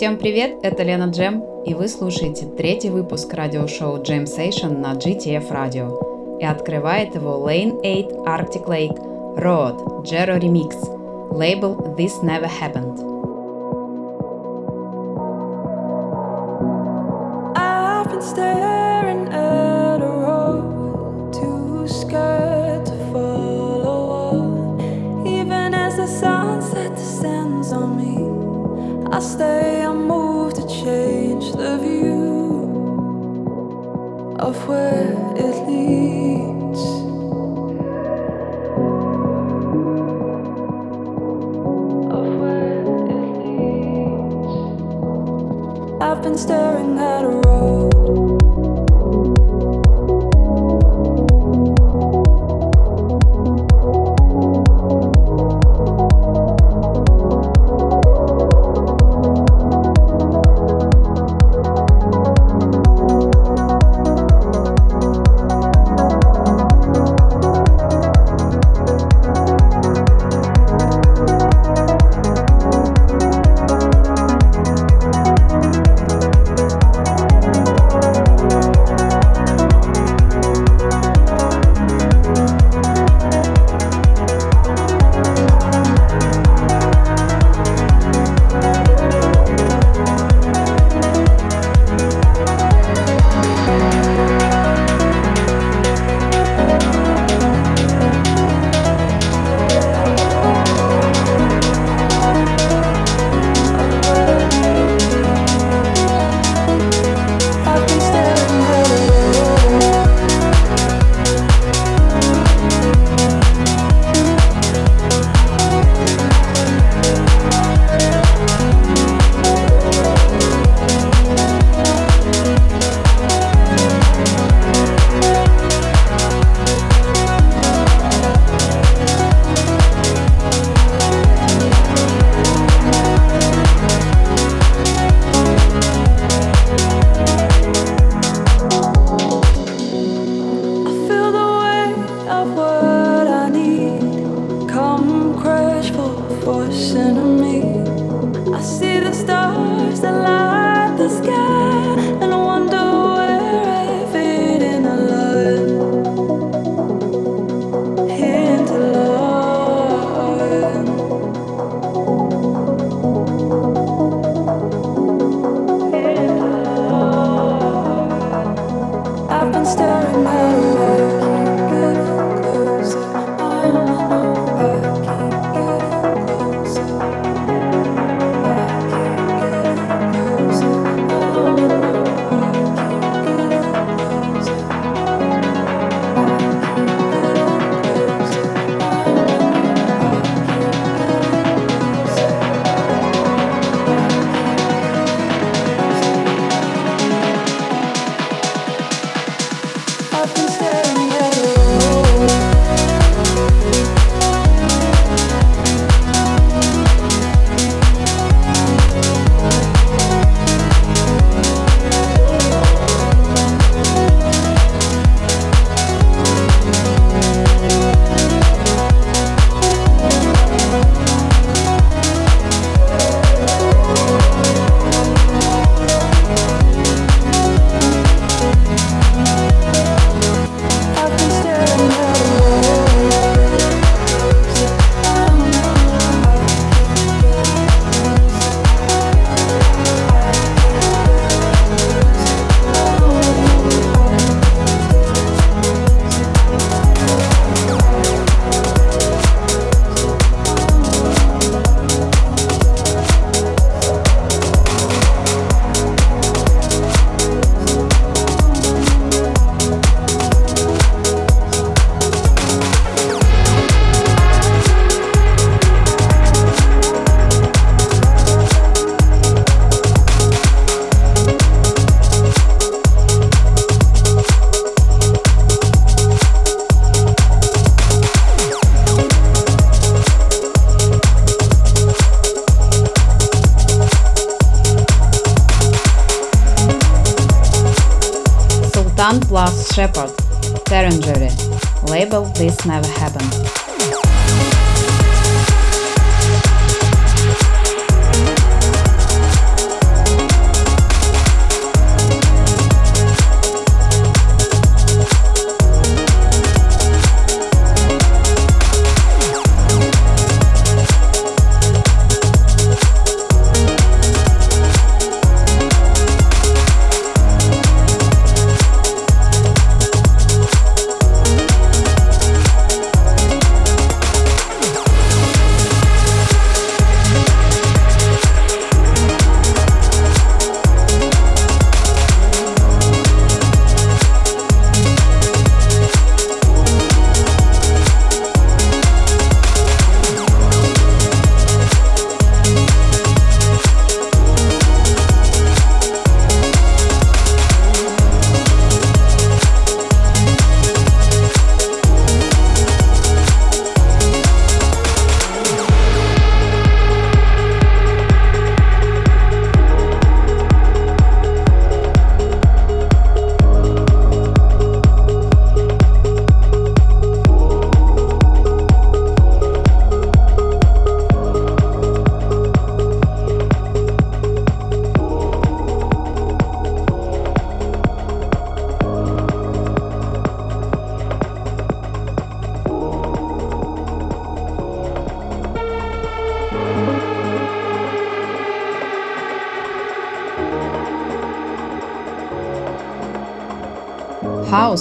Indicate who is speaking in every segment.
Speaker 1: Всем привет, это Лена Джем, и вы слушаете третий выпуск радиошоу Jam Session на GTF Radio. И открывает его Lane 8 Arctic Lake Road Jero Remix, лейбл This Never Happened.
Speaker 2: awkward.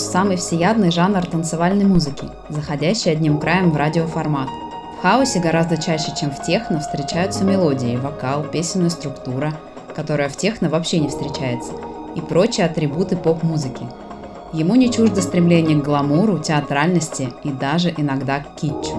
Speaker 2: Самый всеядный жанр танцевальной музыки, заходящий одним краем в радиоформат. В хаосе гораздо чаще, чем в техно, встречаются мелодии, вокал, песенная структура, которая в техно вообще не встречается, и прочие атрибуты поп-музыки. Ему не чуждо стремление к гламуру, театральности и даже иногда к китчу.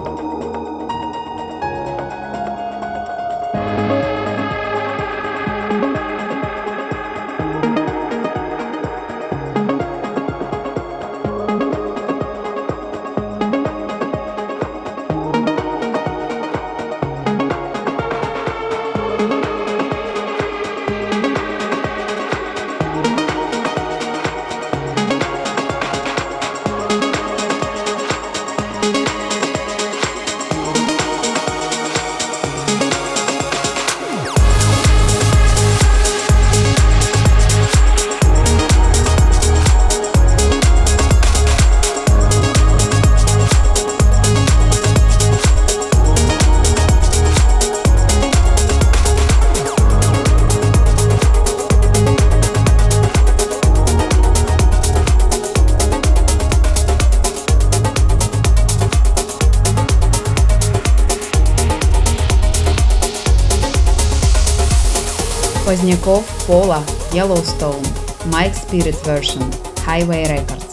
Speaker 2: Koala, Yellowstone, Mike Spirit version, Highway Records.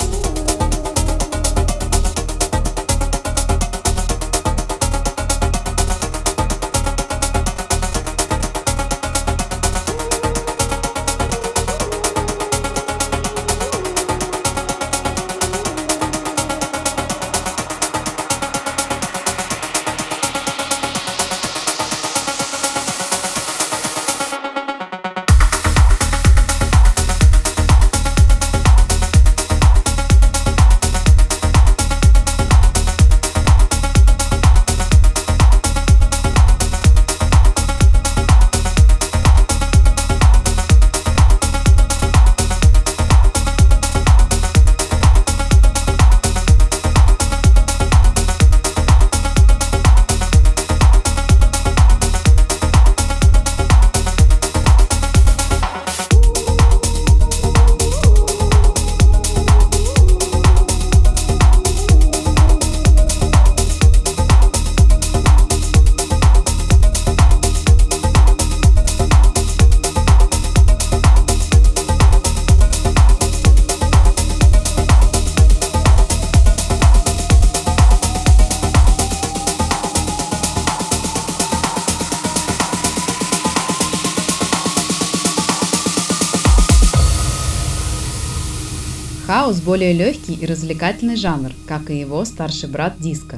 Speaker 2: Более легкий и развлекательный жанр, как и его старший брат диска.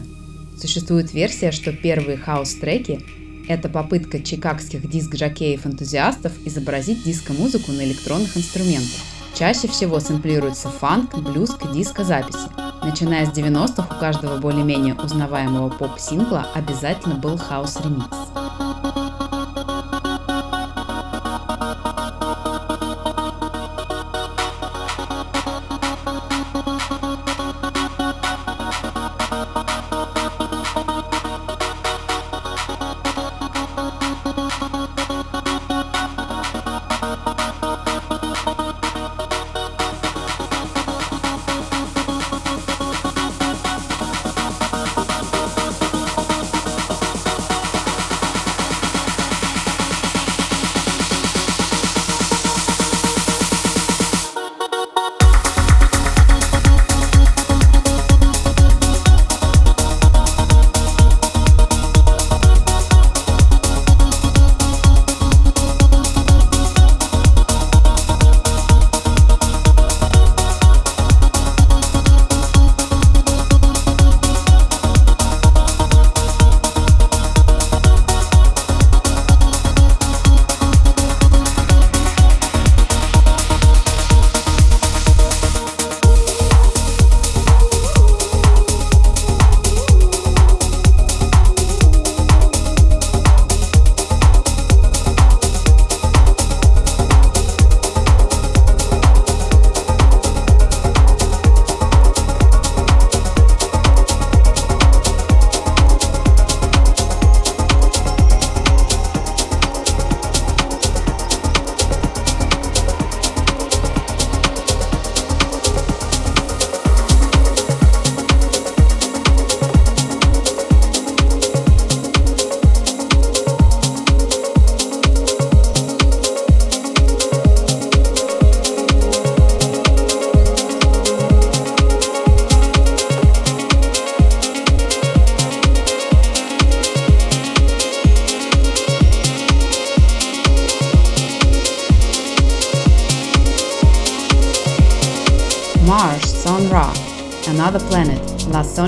Speaker 2: Существует версия, что первые хаус-треки – это попытка чикагских диск-жокеев-энтузиастов изобразить диско-музыку на электронных инструментах. Чаще всего сэмплируется фанк, блюз и диско-записи. Начиная с 90-х у каждого более-менее узнаваемого поп-сингла обязательно был хаус-ремикс.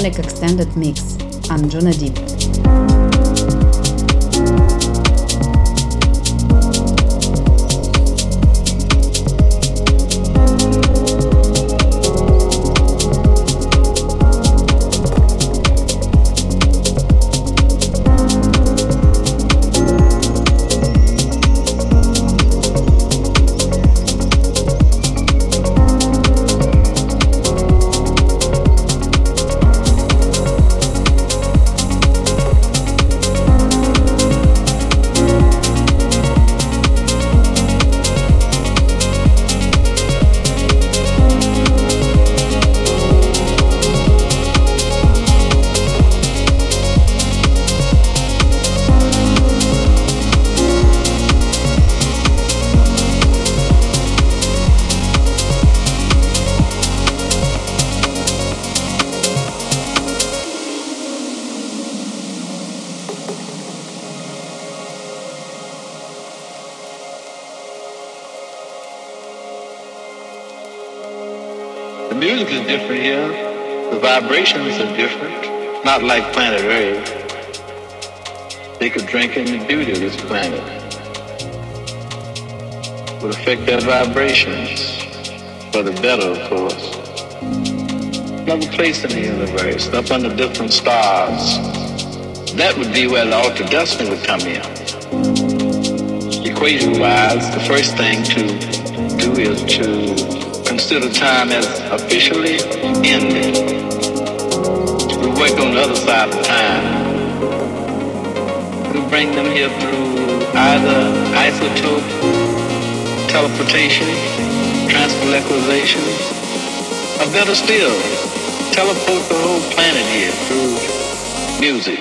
Speaker 2: La Sonic Extended Mix, Anjuna Deep.
Speaker 3: Vibrations are different. Not like planet Earth. They could drink in the beauty of this planet. Would affect their vibrations for the better, of course. Another place in the universe, up under different stars. That would be where the ultra destiny would come in. Equation wise, the first thing to do is to consider time as officially ended. We work on the other side of time. We bring them here through either isotope, teleportation, transmolecularization, or better still, teleport the whole planet here through music.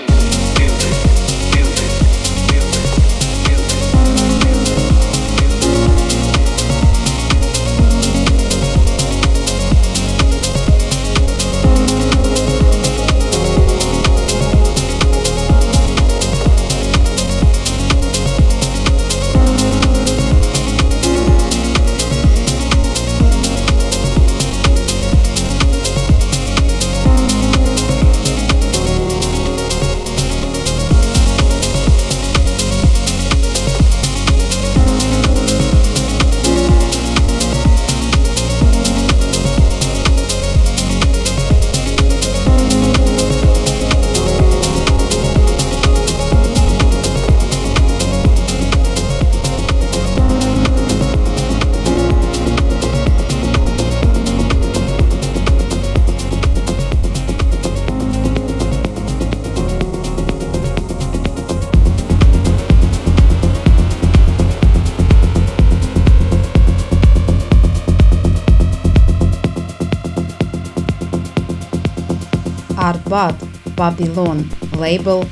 Speaker 3: Babylon label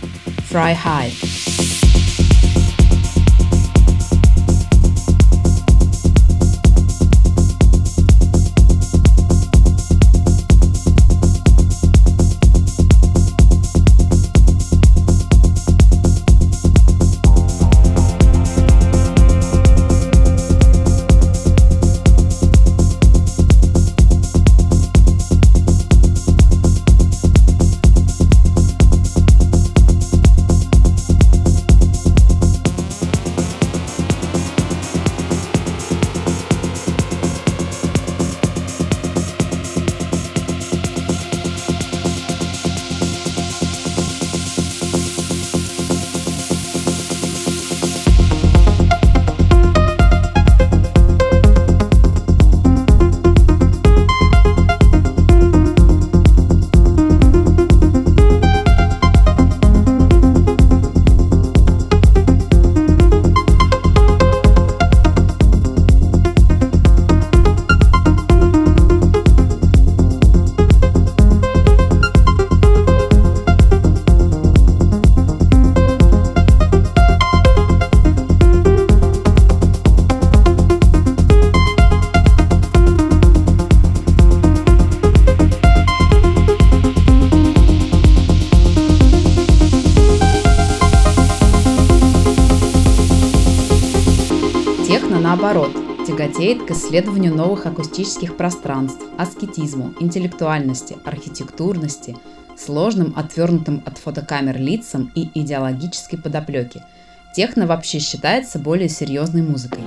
Speaker 3: Fry High.
Speaker 2: Тяготеет к исследованию новых акустических пространств, аскетизму, интеллектуальности, архитектурности, сложным, отвернутым от фотокамер лицам и идеологической подоплеке. Техно вообще считается более серьезной музыкой.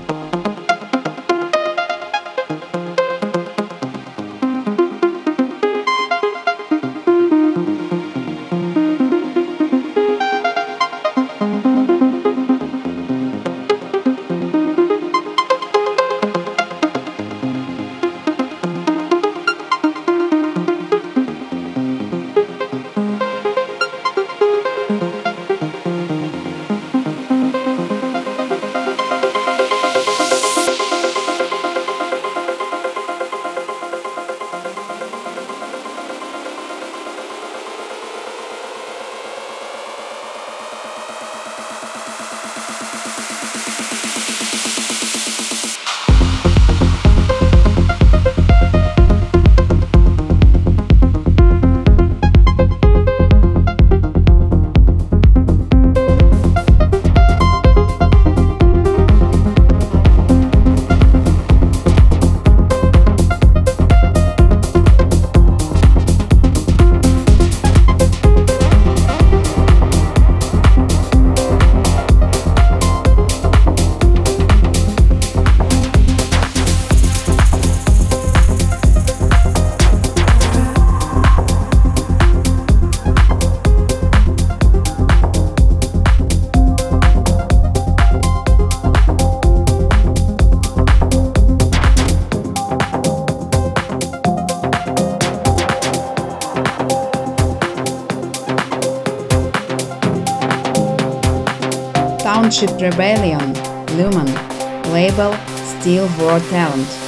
Speaker 2: Rebellion, Lumen, label Steel World Talent.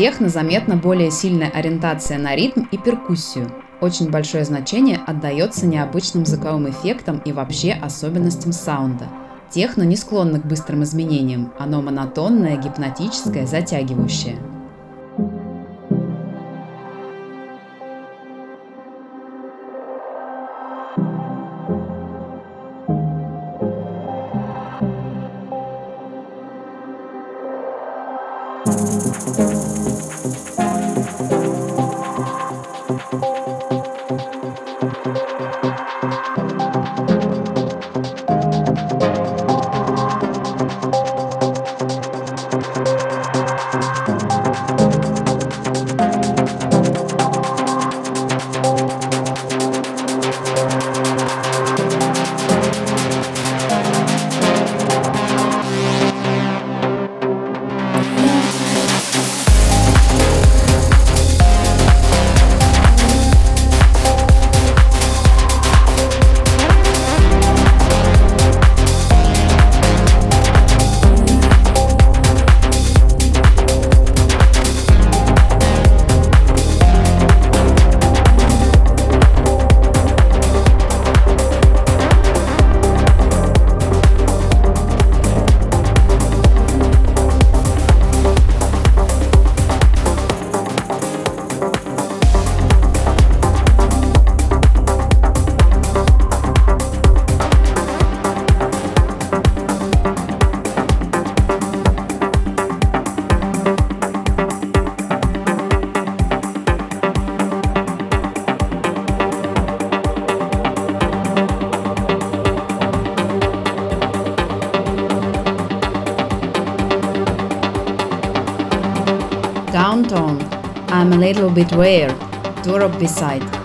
Speaker 2: Техно заметна более сильная ориентация на ритм и перкуссию. Очень большое значение отдается необычным звуковым эффектам и вообще особенностям саунда. Техно не склонно к быстрым изменениям, оно монотонное, гипнотическое, затягивающее.
Speaker 4: Where, to rub beside.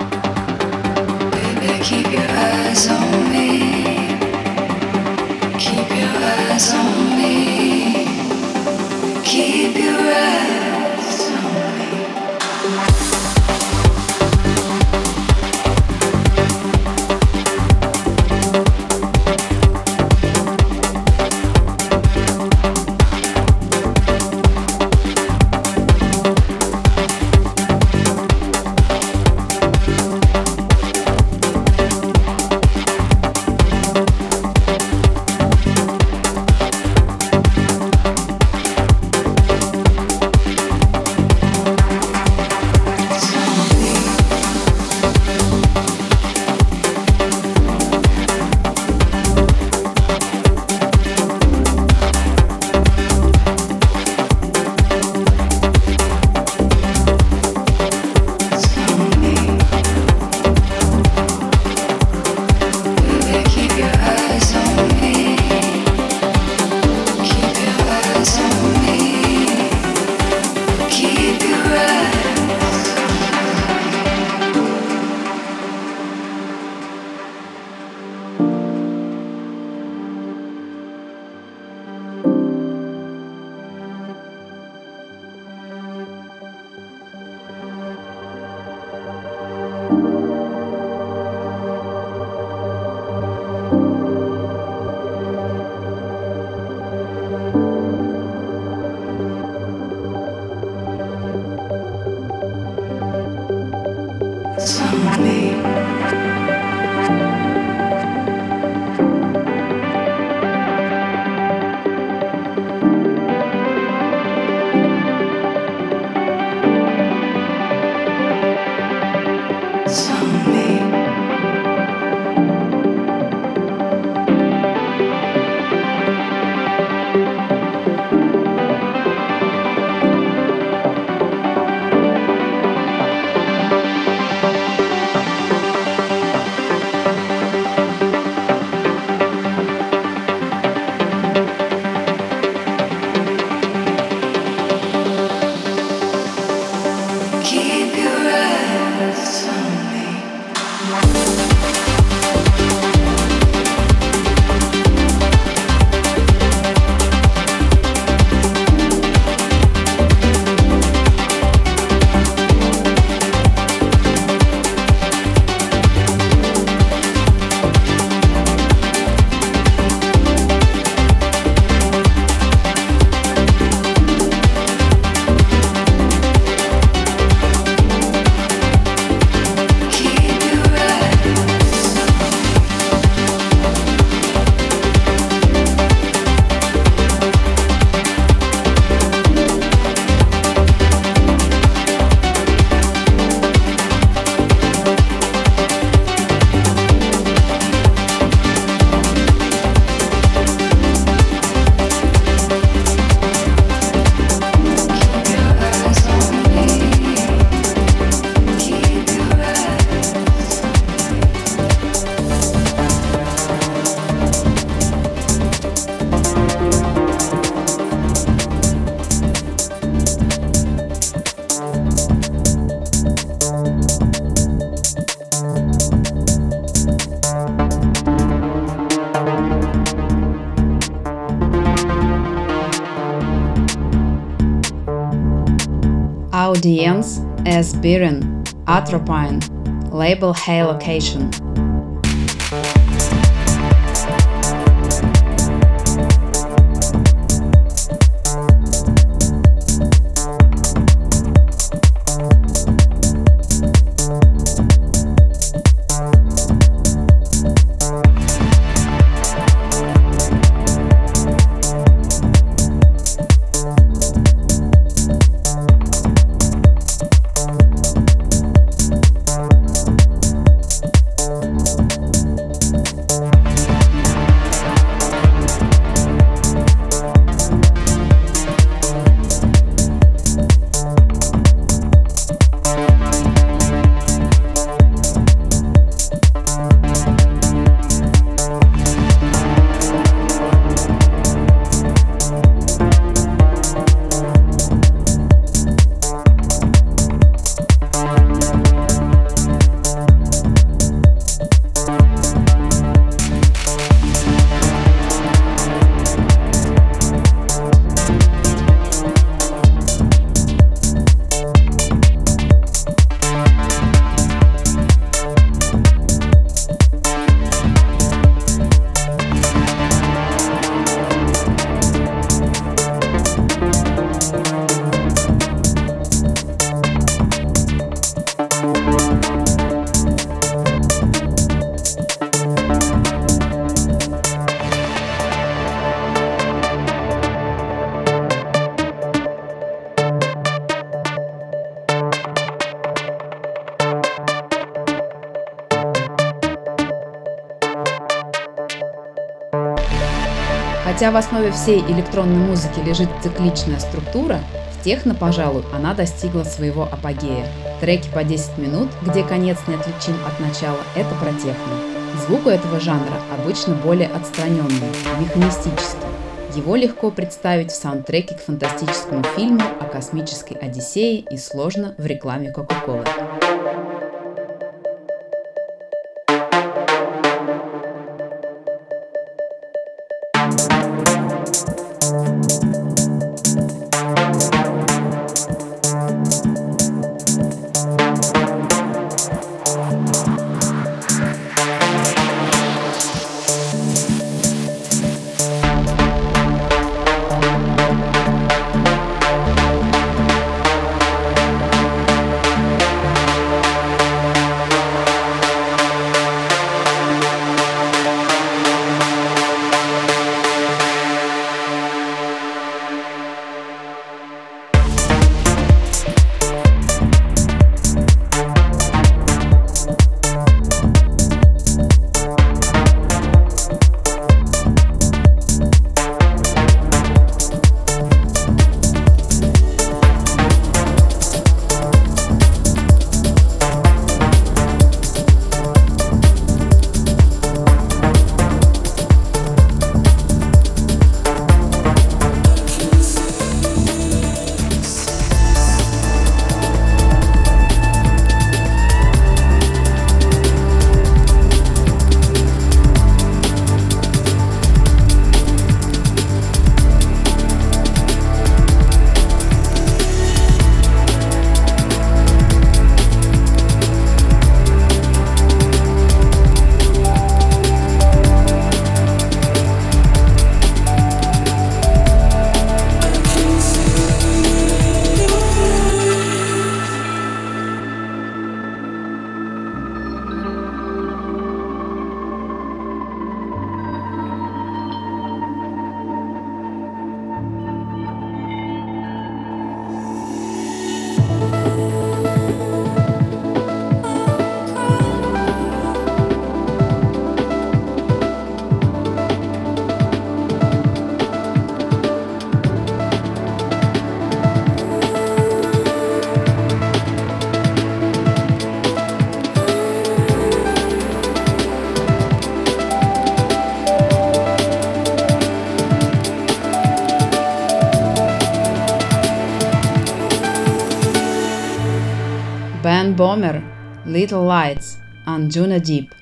Speaker 4: Atropine. Label Hey Location.
Speaker 2: Хотя в основе всей электронной музыки лежит цикличная структура, в техно, пожалуй, она достигла своего апогея. Треки по 10 минут, где конец не отличим от начала, это про техно. Звук у этого жанра обычно более отстраненный, механистический. Его легко представить в саундтреке к фантастическому фильму о космической Одиссее и сложно в рекламе Кока-Колы. Bomber, Little Lights, Anjuna Deep.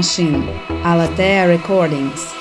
Speaker 2: Machine, Alatea Recordings.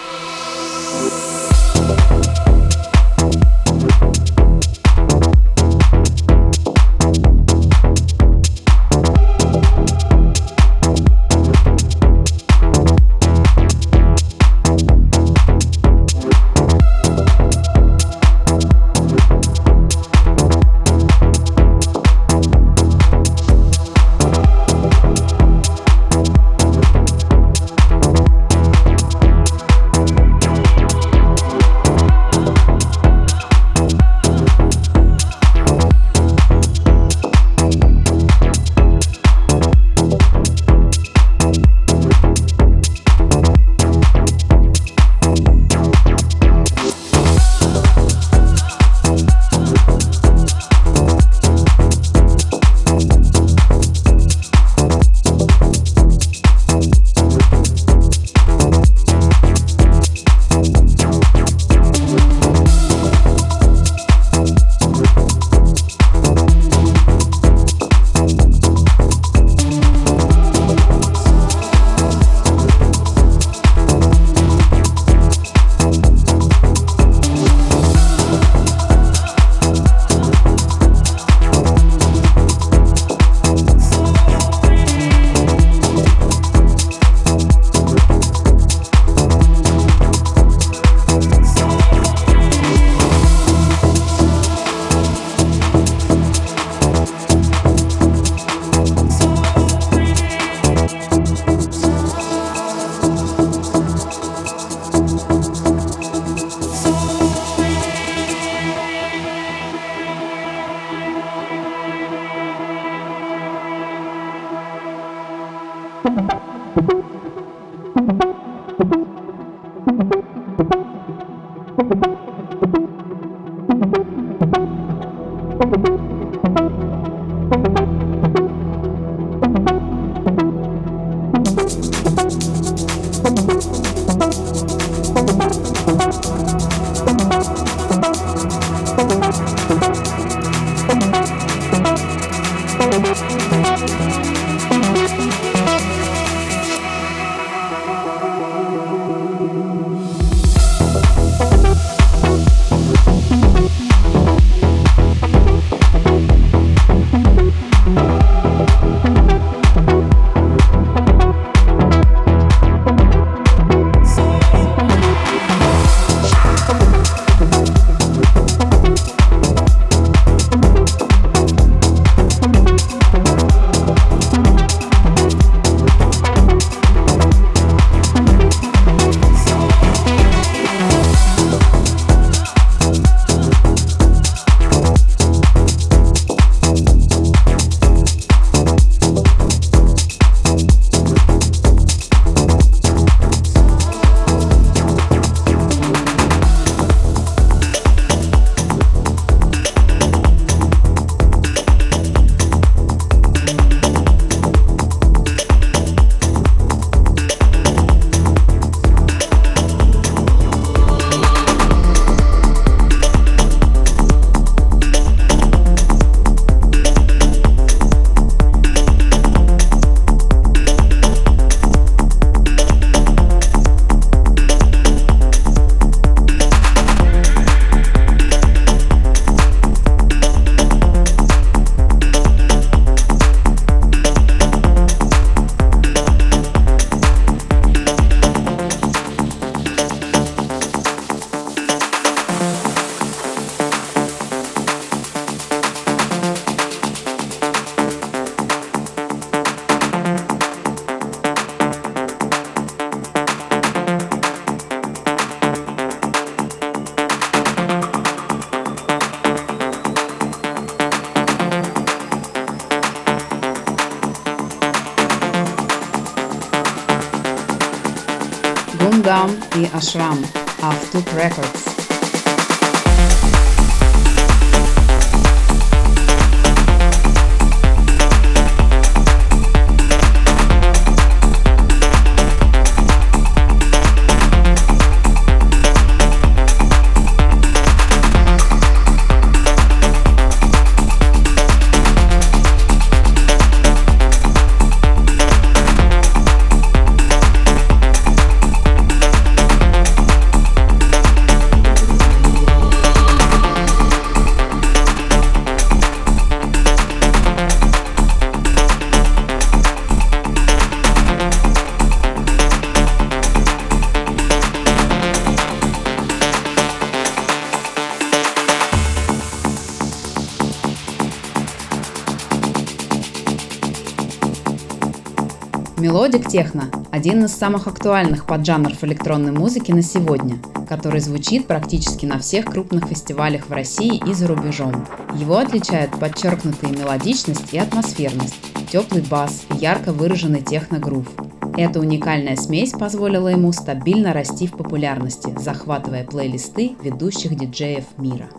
Speaker 2: Ashram, Мелодик техно – один из самых актуальных поджанров электронной музыки на сегодня, который звучит практически на всех крупных фестивалях в России и за рубежом. Его отличают подчеркнутая мелодичность и атмосферность, теплый бас и ярко выраженный техно-грув. Эта уникальная смесь позволила ему стабильно расти в популярности, захватывая плейлисты ведущих диджеев мира.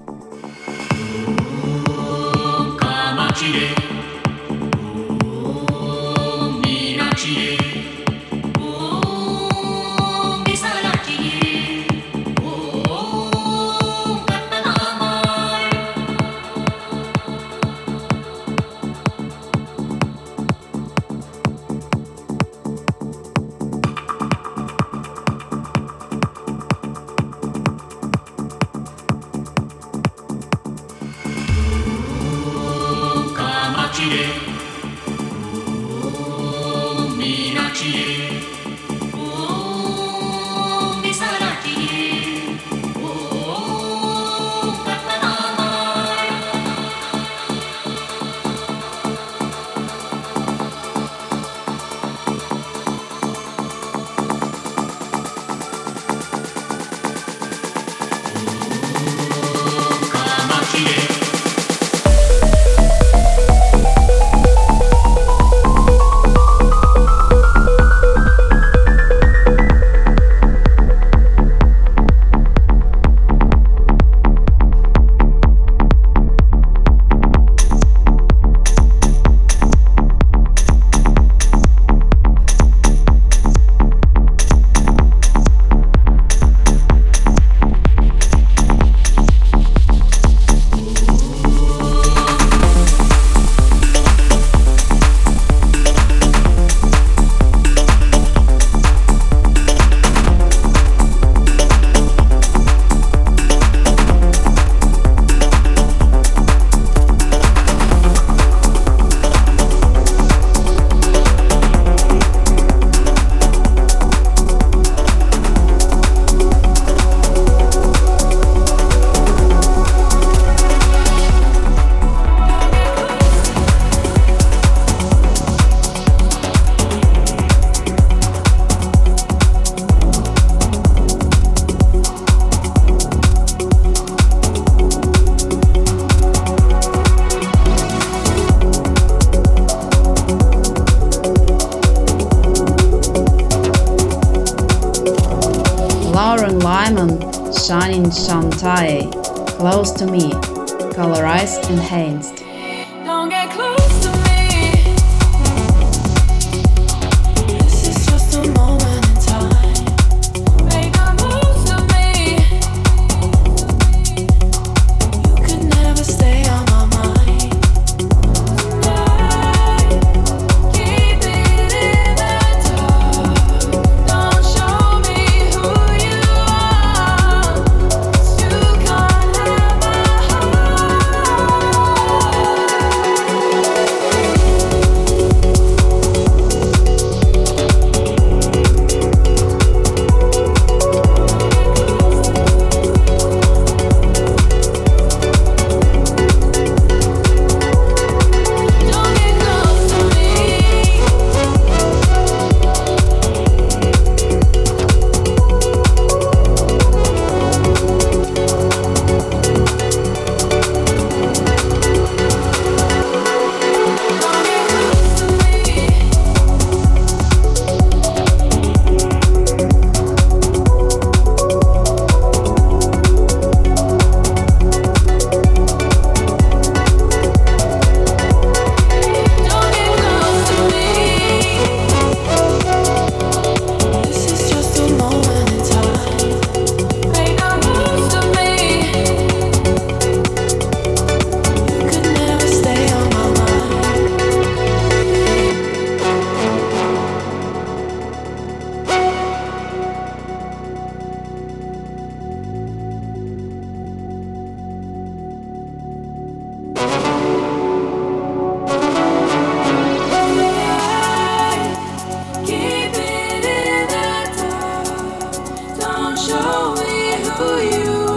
Speaker 1: show me who you are.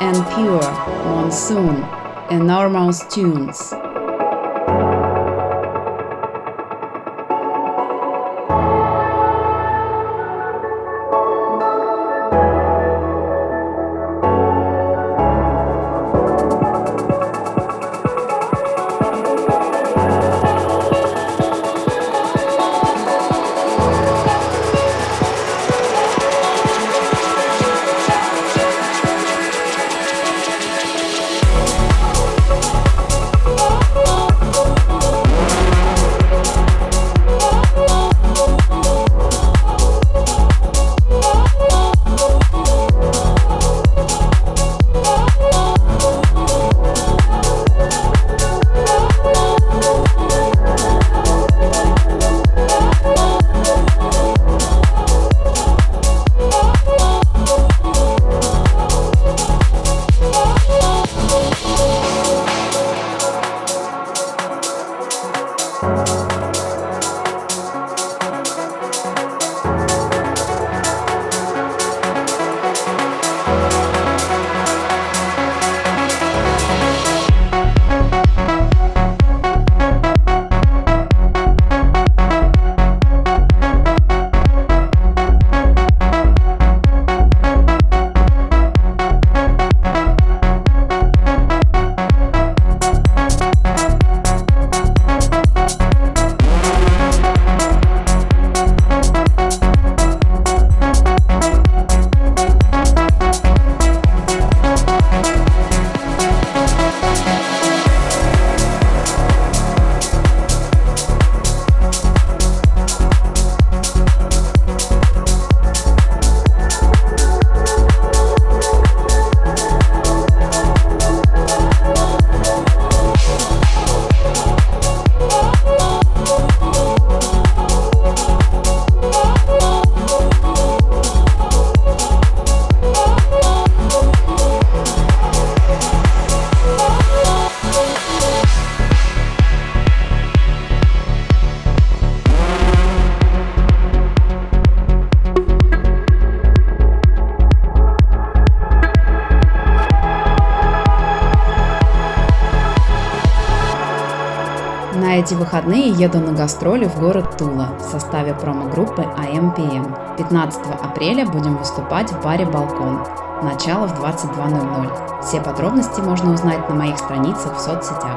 Speaker 1: and pure monsoon
Speaker 2: and normal tunes. Выходные еду на гастроли в город Тула в составе промо-группы AMPM. 15 апреля будем выступать в баре «Балкон». Начало в 22.00. Все подробности можно узнать на моих страницах в соцсетях.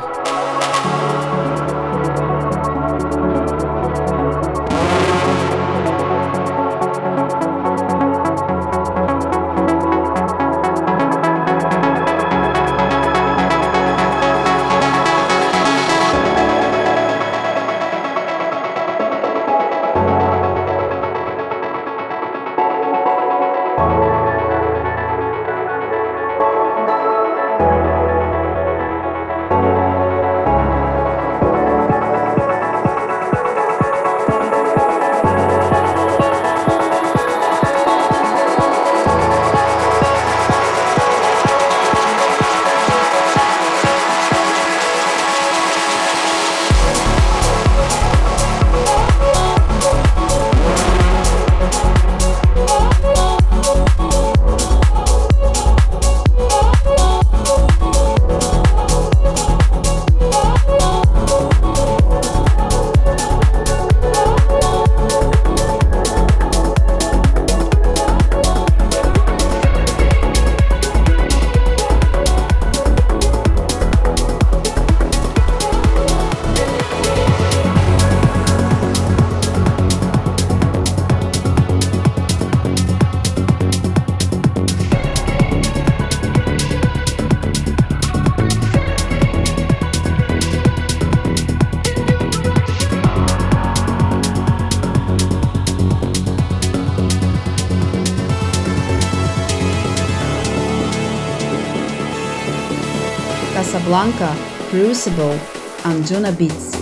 Speaker 2: Blanca, Crucible, and Juna Beats.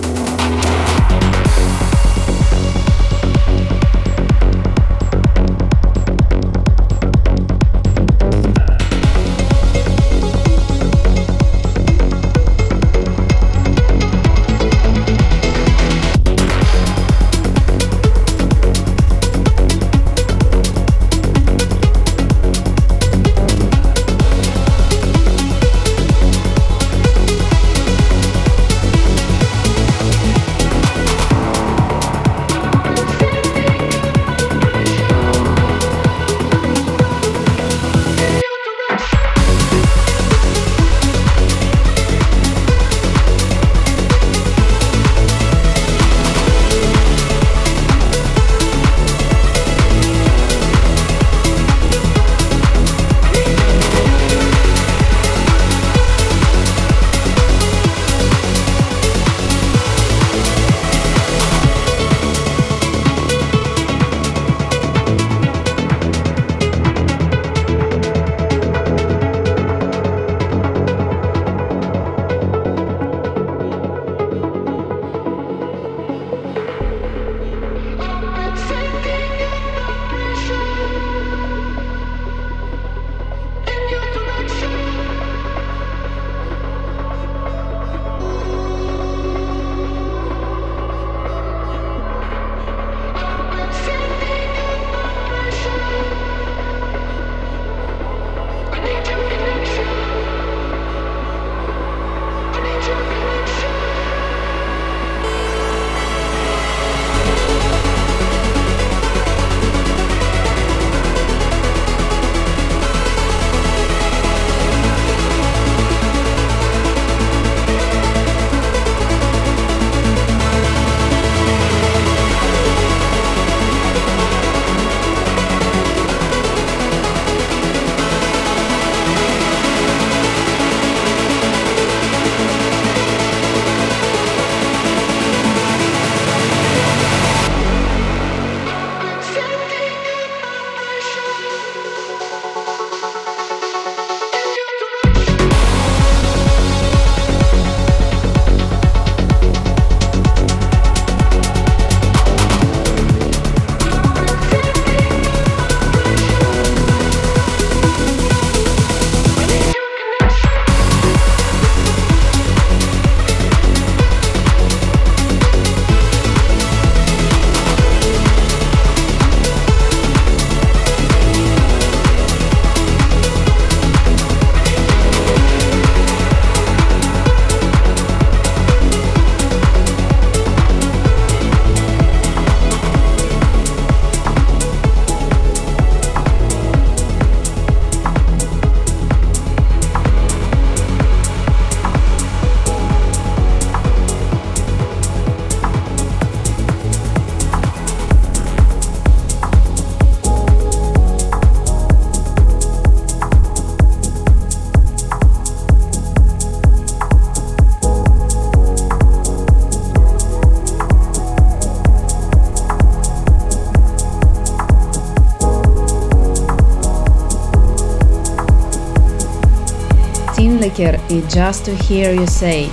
Speaker 5: Baker Just to Hear You Say,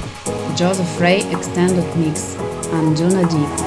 Speaker 5: Joseph Ray Extended Mix, Anjuna Deep.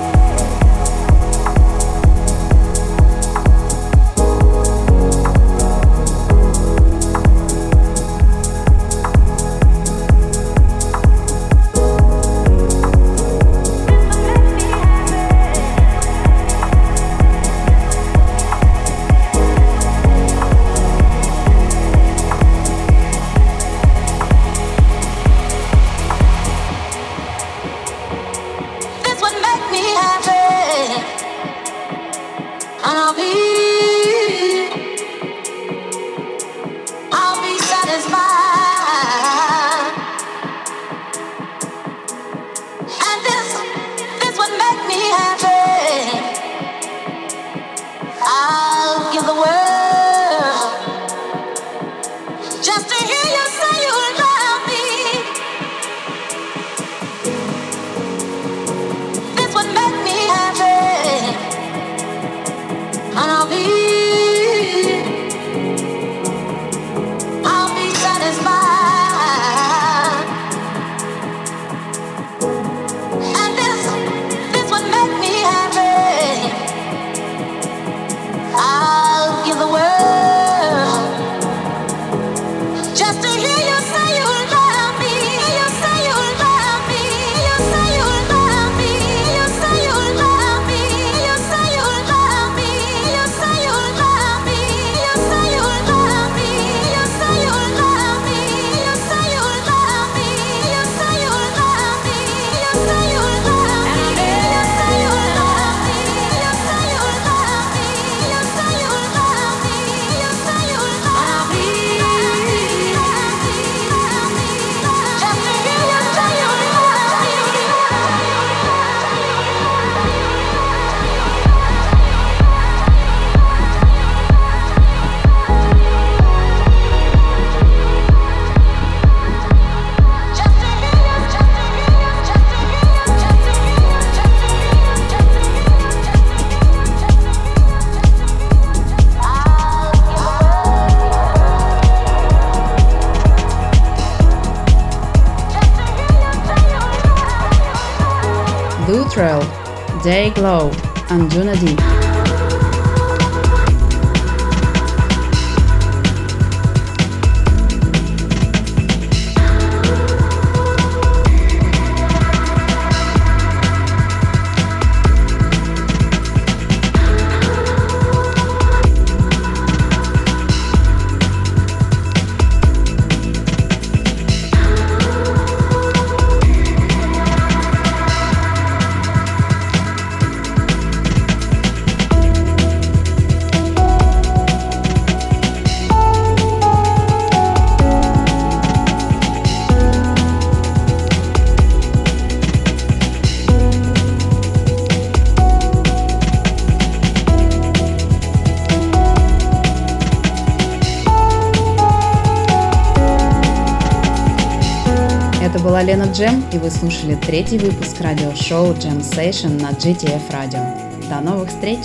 Speaker 5: Лена Джем, и вы слушали третий выпуск радиошоу Jam Session на GTF Radio. До новых встреч!